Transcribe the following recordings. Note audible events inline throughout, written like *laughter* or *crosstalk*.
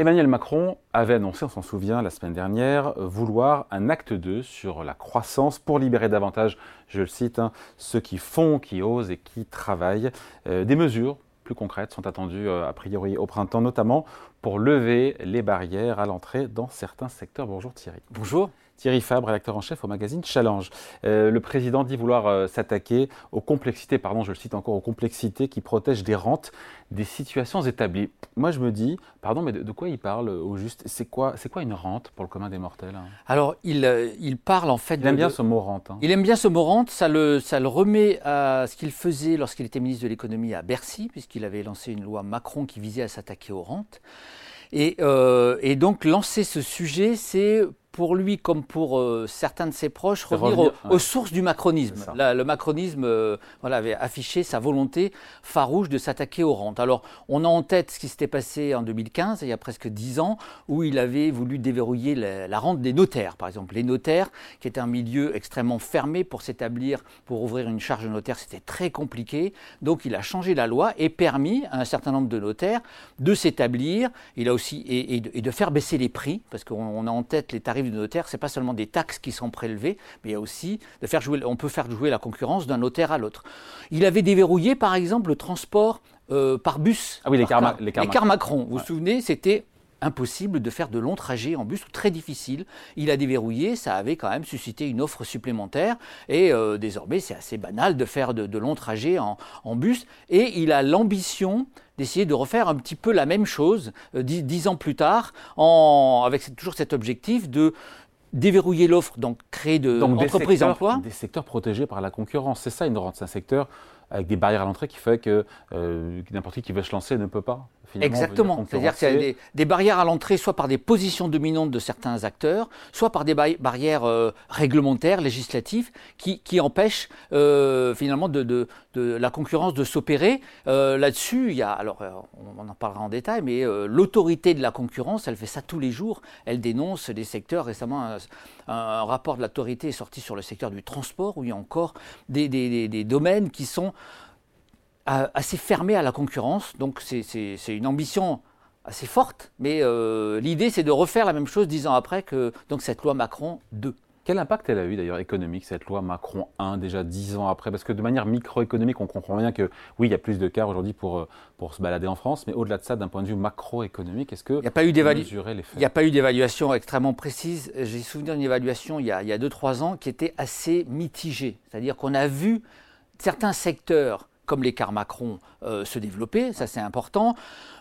Emmanuel Macron avait annoncé, on s'en souvient, la semaine dernière, vouloir un acte 2 sur la croissance pour libérer davantage, je le cite, hein, ceux qui font, qui osent et qui travaillent. Euh, des mesures plus concrètes sont attendues euh, a priori au printemps, notamment pour lever les barrières à l'entrée dans certains secteurs. Bonjour Thierry. Bonjour. Thierry Fabre, rédacteur en chef au magazine Challenge. Euh, le président dit vouloir euh, s'attaquer aux complexités, pardon, je le cite encore, aux complexités qui protègent des rentes des situations établies. Moi, je me dis, pardon, mais de, quoi il parle au juste? C'est quoi, c'est quoi une rente pour le commun des mortels hein? Alors, il, euh, il parle en fait. Il aime bien ce mot rente. Hein. Il aime bien ce mot rente. Ça le, ça le remet à ce qu'il faisait lorsqu'il était ministre de l'économie à Bercy, puisqu'il avait lancé une loi Macron qui visait à s'attaquer aux rentes. Et, et, donc lancer ce sujet, c'est pour lui comme pour euh, certains de ses proches, revenir, aux, sources du macronisme. le macronisme euh, voilà, avait affiché sa volonté farouche de s'attaquer aux rentes. Alors, on a en tête ce qui s'était passé en 2015, il y a presque dix ans, où il avait voulu déverrouiller la, rente des notaires, par exemple. Les notaires, qui étaient un milieu extrêmement fermé pour s'établir, pour ouvrir une charge de notaire, c'était très compliqué. Donc, il a changé la loi et permis à un certain nombre de notaires de s'établir, il a aussi et, et, de, faire baisser les prix, parce qu'on a en tête les tarifs du notaire, c'est pas seulement des taxes qui sont prélevées, mais il y a aussi de faire jouer, on peut faire jouer la concurrence d'un notaire à l'autre. Il avait déverrouillé, par exemple, le transport euh, par bus. Ah oui, les cars, les Macron. Vous vous souvenez, c'était impossible de faire de longs trajets en bus, très difficile. Il a déverrouillé, ça avait quand même suscité une offre supplémentaire et euh, désormais c'est assez banal de faire de, longs trajets en, bus et il a l'ambition d'essayer de refaire un petit peu la même chose euh, dix, ans plus tard, en, avec toujours cet objectif de déverrouiller l'offre, donc créer de entreprises d'emploi. Des secteurs protégés par la concurrence, c'est ça une rente, c'est un secteur avec des barrières à l'entrée qui fait que euh, n'importe qui qui veut se lancer ne peut pas. Exactement. C'est-à-dire qu'il y a des, des, barrières à l'entrée, soit par des positions dominantes de certains acteurs, soit par des barrières euh, réglementaires, législatives, qui, qui empêchent euh, finalement de, de, de, la concurrence de s'opérer. Euh, là-dessus, il y a, alors on en parlera en détail, mais l'autorité de la concurrence, elle fait ça tous les jours. Elle dénonce des secteurs. Récemment, un, un rapport de l'autorité est sorti sur le secteur du transport, où il y a encore des, des, des domaines qui sont assez fermé à la concurrence. Donc c'est une ambition assez forte, mais euh, l'idée c'est de refaire la même chose dix ans après que donc cette loi Macron 2. Quel impact elle a eu d'ailleurs économique, cette loi Macron 1, déjà dix ans après? Parce que de manière microéconomique, on comprend bien que oui, il y a plus de cars aujourd'hui pour, euh, pour se balader en France, mais au-delà de ça, d'un point de vue macroéconomique, est-ce que il n'y a pas eu Il n'y a pas eu d'évaluation extrêmement précise. J'ai souvenir d'une évaluation il y a 2-3 ans qui était assez mitigée. C'est-à-dire qu'on a vu certains secteurs comme l'écart Macron euh, se développer, ça c'est important.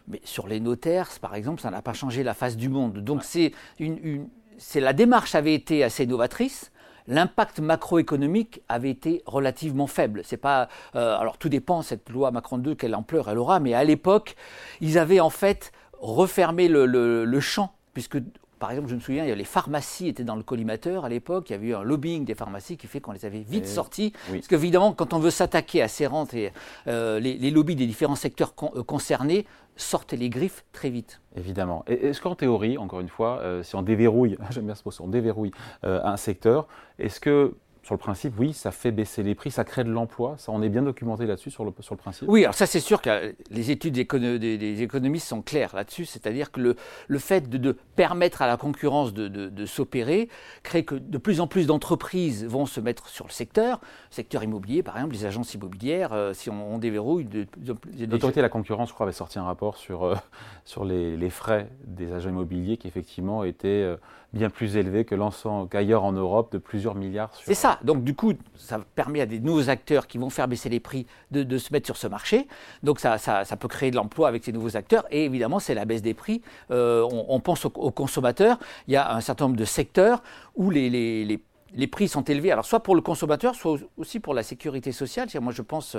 Mais sur les notaires, par exemple, ça n'a pas changé la face du monde. Donc c'est une, c'est la démarche avait été assez novatrice. L'impact macroéconomique avait été relativement faible. C'est pas, euh, alors tout dépend cette loi Macron 2 quelle ampleur elle aura, mais à l'époque ils avaient en fait refermé le, le, le champ puisque par exemple, je me souviens, les pharmacies étaient dans le collimateur à l'époque. Il y avait eu un lobbying des pharmacies qui fait qu'on les avait vite sortis. Parce qu'évidemment, quand on veut s'attaquer à ces rentes, et, euh, les, lobbies des différents secteurs euh, concernés sortent les griffes très vite. Évidemment. Est-ce qu'en théorie, encore une fois, euh, si on déverrouille, *laughs* j'aime bien ce mot, si on déverrouille un secteur, est-ce que sur le principe, oui, ça fait baisser les prix, ça crée de l'emploi. Ça, on est bien documenté là-dessus sur le, sur le principe. Oui, alors ça, c'est sûr que les études des, économistes sont claires là-dessus. C'est-à-dire que le, le fait de, permettre à la concurrence de, de, s'opérer crée que de plus en plus d'entreprises vont se mettre sur le secteur. Secteur immobilier, par exemple, les agences immobilières, euh, si on, déverrouille. L'autorité de la concurrence, je crois, avait sorti un rapport sur, euh, sur les, les, frais des agents immobiliers qui, effectivement, étaient euh, bien plus élevés que l'ensemble qu'ailleurs en Europe de plusieurs milliards. C'est ça. Donc du coup, ça permet à des nouveaux acteurs qui vont faire baisser les prix de, se mettre sur ce marché. Donc ça, peut créer de l'emploi avec ces nouveaux acteurs. Et évidemment, c'est la baisse des prix. Euh, on, pense aux, consommateurs. Il y a un certain nombre de secteurs où les prix sont élevés, alors soit pour le consommateur, soit aussi pour la sécurité sociale. Moi, je pense,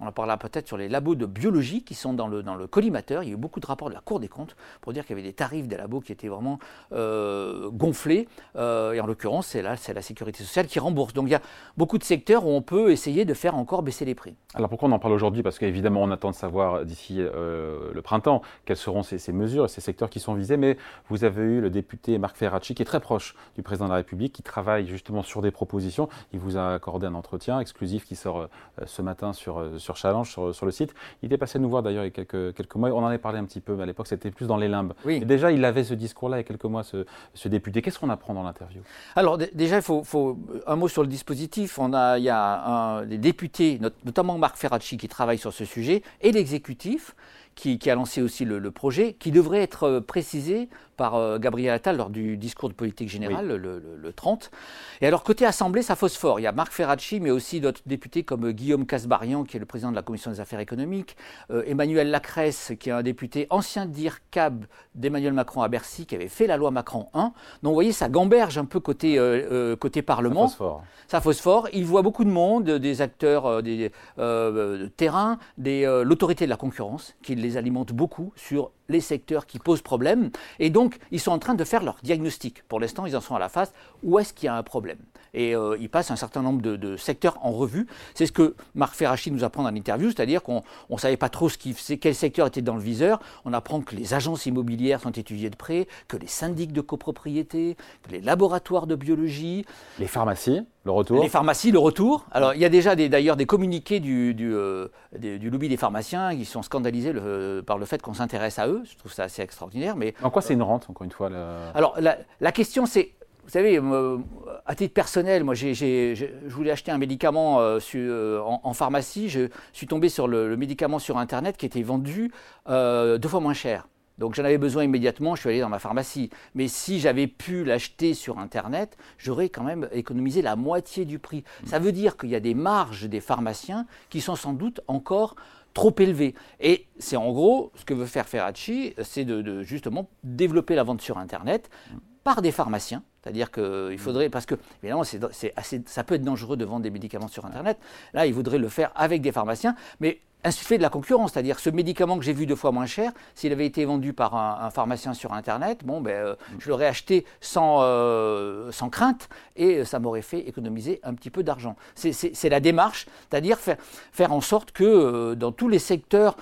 on en parlera peut-être sur les labos de biologie qui sont dans le, dans le collimateur. Il y a eu beaucoup de rapports de la Cour des comptes pour dire qu'il y avait des tarifs des labos qui étaient vraiment euh, gonflés. Euh, et en l'occurrence, c'est là, c'est la sécurité sociale qui rembourse. Donc il y a beaucoup de secteurs où on peut essayer de faire encore baisser les prix. Alors pourquoi on en parle aujourd'hui? Parce qu'évidemment, on attend de savoir d'ici euh, le printemps quelles seront ces, ces mesures et ces secteurs qui sont visés. Mais vous avez eu le député Marc Ferracci, qui est très proche du président de la République, qui travaille justement justement sur des propositions. Il vous a accordé un entretien exclusif qui sort ce matin sur, sur Challenge, sur, le site. Il était passé nous voir d'ailleurs il y a quelques, quelques mois. On en avait parlé un petit peu, mais à l'époque c'était plus dans les limbes. Oui. Et déjà, il avait ce discours-là il y a quelques mois, ce, ce député. Qu'est-ce qu'on apprend dans l'interview? Alors déjà, il faut, faut, un mot sur le dispositif. On a, il y a un, des députés, notamment Marc Ferracci, qui travaille sur ce sujet, et l'exécutif qui, a lancé aussi le, projet, qui devrait être euh, précisé par euh, Gabriel Attal lors du discours de politique générale le, 30. Et alors, côté Assemblée, ça phosphore. Il y a Marc Ferracci, mais aussi d'autres députés comme euh, Guillaume Casbarian, qui est le président de la Commission des affaires économiques, Emmanuel Lacresse, qui est un député ancien d'IRCAB d'Emmanuel Macron à Bercy, qui avait fait la loi Macron 1. Donc, vous voyez, ça gamberge un peu côté, côté Parlement. Ça phosphore. Ça phosphore. Il voit beaucoup de monde, des acteurs des, de terrain, l'autorité de la concurrence, qui les alimentent beaucoup sur les secteurs qui posent problème. Et donc, ils sont en train de faire leur diagnostic. Pour l'instant, ils en sont à la phase où est-ce qu'il y a un problème. Et euh, ils passent un certain nombre de, secteurs en revue. C'est ce que Marc Ferracchi nous apprend dans l'interview, c'est-à-dire qu'on ne savait pas trop ce qui, quel secteur était dans le viseur. On apprend que les agences immobilières sont étudiées de près, que les syndics de copropriété, que les laboratoires de biologie. Les pharmacies, le retour Les pharmacies, le retour. Alors, il y a déjà d'ailleurs des, communiqués du, du, euh, du, lobby des pharmaciens qui sont scandalisés par le fait qu'on s'intéresse à eux. Je trouve ça assez extraordinaire. Mais, en quoi c'est une rente, encore une fois Alors, la, question, c'est vous savez, à titre personnel, moi, je voulais acheter un médicament euh, euh, en, pharmacie. Je suis tombé sur le, médicament sur Internet qui était vendu euh, deux fois moins cher. Donc j'en avais besoin immédiatement, je suis allé dans ma pharmacie. Mais si j'avais pu l'acheter sur Internet, j'aurais quand même économisé la moitié du prix. Ça veut dire qu'il y a des marges des pharmaciens qui sont sans doute encore trop élevé. Et c'est en gros ce que veut faire Ferracci, c'est de, justement développer la vente sur Internet par des pharmaciens. C'est-à-dire qu'il faudrait, parce que évidemment, c'est assez, ça peut être dangereux de vendre des médicaments sur Internet. Là, il voudrait le faire avec des pharmaciens, mais fait de la concurrence, c'est-à-dire ce médicament que j'ai vu deux fois moins cher, s'il avait été vendu par un, pharmacien sur Internet, bon, ben, euh, je l'aurais acheté sans, euh, sans crainte et ça m'aurait fait économiser un petit peu d'argent. C'est la démarche, c'est-à-dire faire, faire en sorte que euh, dans tous les secteurs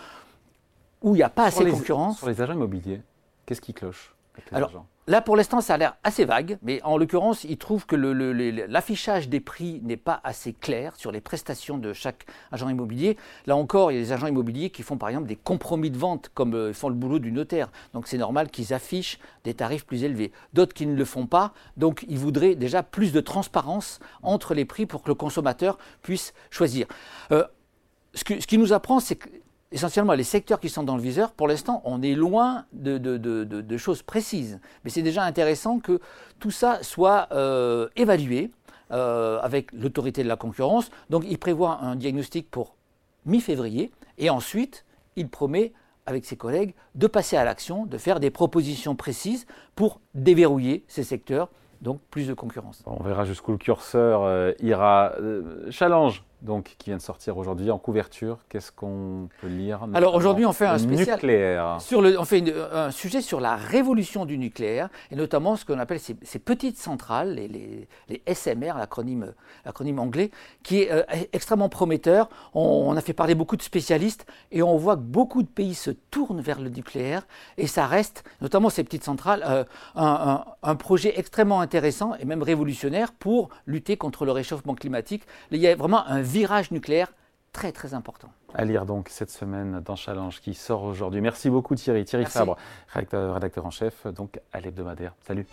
où il n'y a pas assez de concurrence... Sur les agents immobiliers, qu'est-ce qui cloche Alors, Là, pour l'instant, ça a l'air assez vague, mais en l'occurrence, il trouve que l'affichage des prix n'est pas assez clair sur les prestations de chaque agent immobilier. Là encore, il y a des agents immobiliers qui font par exemple des compromis de vente, comme euh, font le boulot du notaire. Donc c'est normal qu'ils affichent des tarifs plus élevés. D'autres qui ne le font pas, donc ils voudraient déjà plus de transparence entre les prix pour que le consommateur puisse choisir. Euh, ce, ce qui nous apprend, c'est que essentiellement les secteurs qui sont dans le viseur, pour l'instant, on est loin de, choses précises. Mais c'est déjà intéressant que tout ça soit euh, évalué euh, avec l'autorité de la concurrence. Donc il prévoit un diagnostic pour mi-février et ensuite il promet avec ses collègues de passer à l'action, de faire des propositions précises pour déverrouiller ces secteurs, donc plus de concurrence. On verra jusqu'où le curseur euh, ira. challenge donc, qui vient de sortir aujourd'hui en couverture. Qu'est-ce qu'on peut lire Alors aujourd'hui, on fait un spécial nucléaire. Sur le, on fait un sujet sur la révolution du nucléaire et notamment ce qu'on appelle ces, petites centrales, les, les, SMR, l'acronyme, l'acronyme anglais, qui est euh, extrêmement prometteur. On, a fait parler beaucoup de spécialistes et on voit que beaucoup de pays se tournent vers le nucléaire et ça reste, notamment ces petites centrales, euh, un, un, projet extrêmement intéressant et même révolutionnaire pour lutter contre le réchauffement climatique. Il y a vraiment un virage nucléaire très très important. À lire donc cette semaine dans Challenge qui sort aujourd'hui. Merci beaucoup Thierry. Thierry Fabre, rédacteur, rédacteur en chef donc à l'hebdomadaire. Salut.